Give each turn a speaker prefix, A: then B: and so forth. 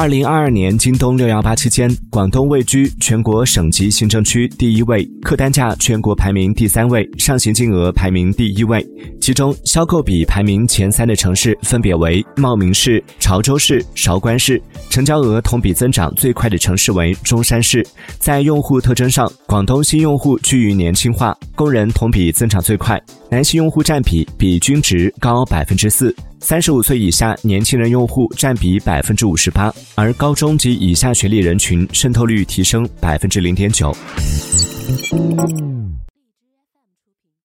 A: 二零二二年京东六幺八期间，广东位居全国省级行政区第一位，客单价全国排名第三位，上行金额排名第一位。其中，销购比排名前三的城市分别为茂名市、潮州市、韶关市；成交额同比增长最快的城市为中山市。在用户特征上，广东新用户趋于年轻化，工人同比增长最快，男性用户占比比均值高百分之四。三十五岁以下年轻人用户占比百分之五十八，而高中及以下学历人群渗透率提升百分之零点九。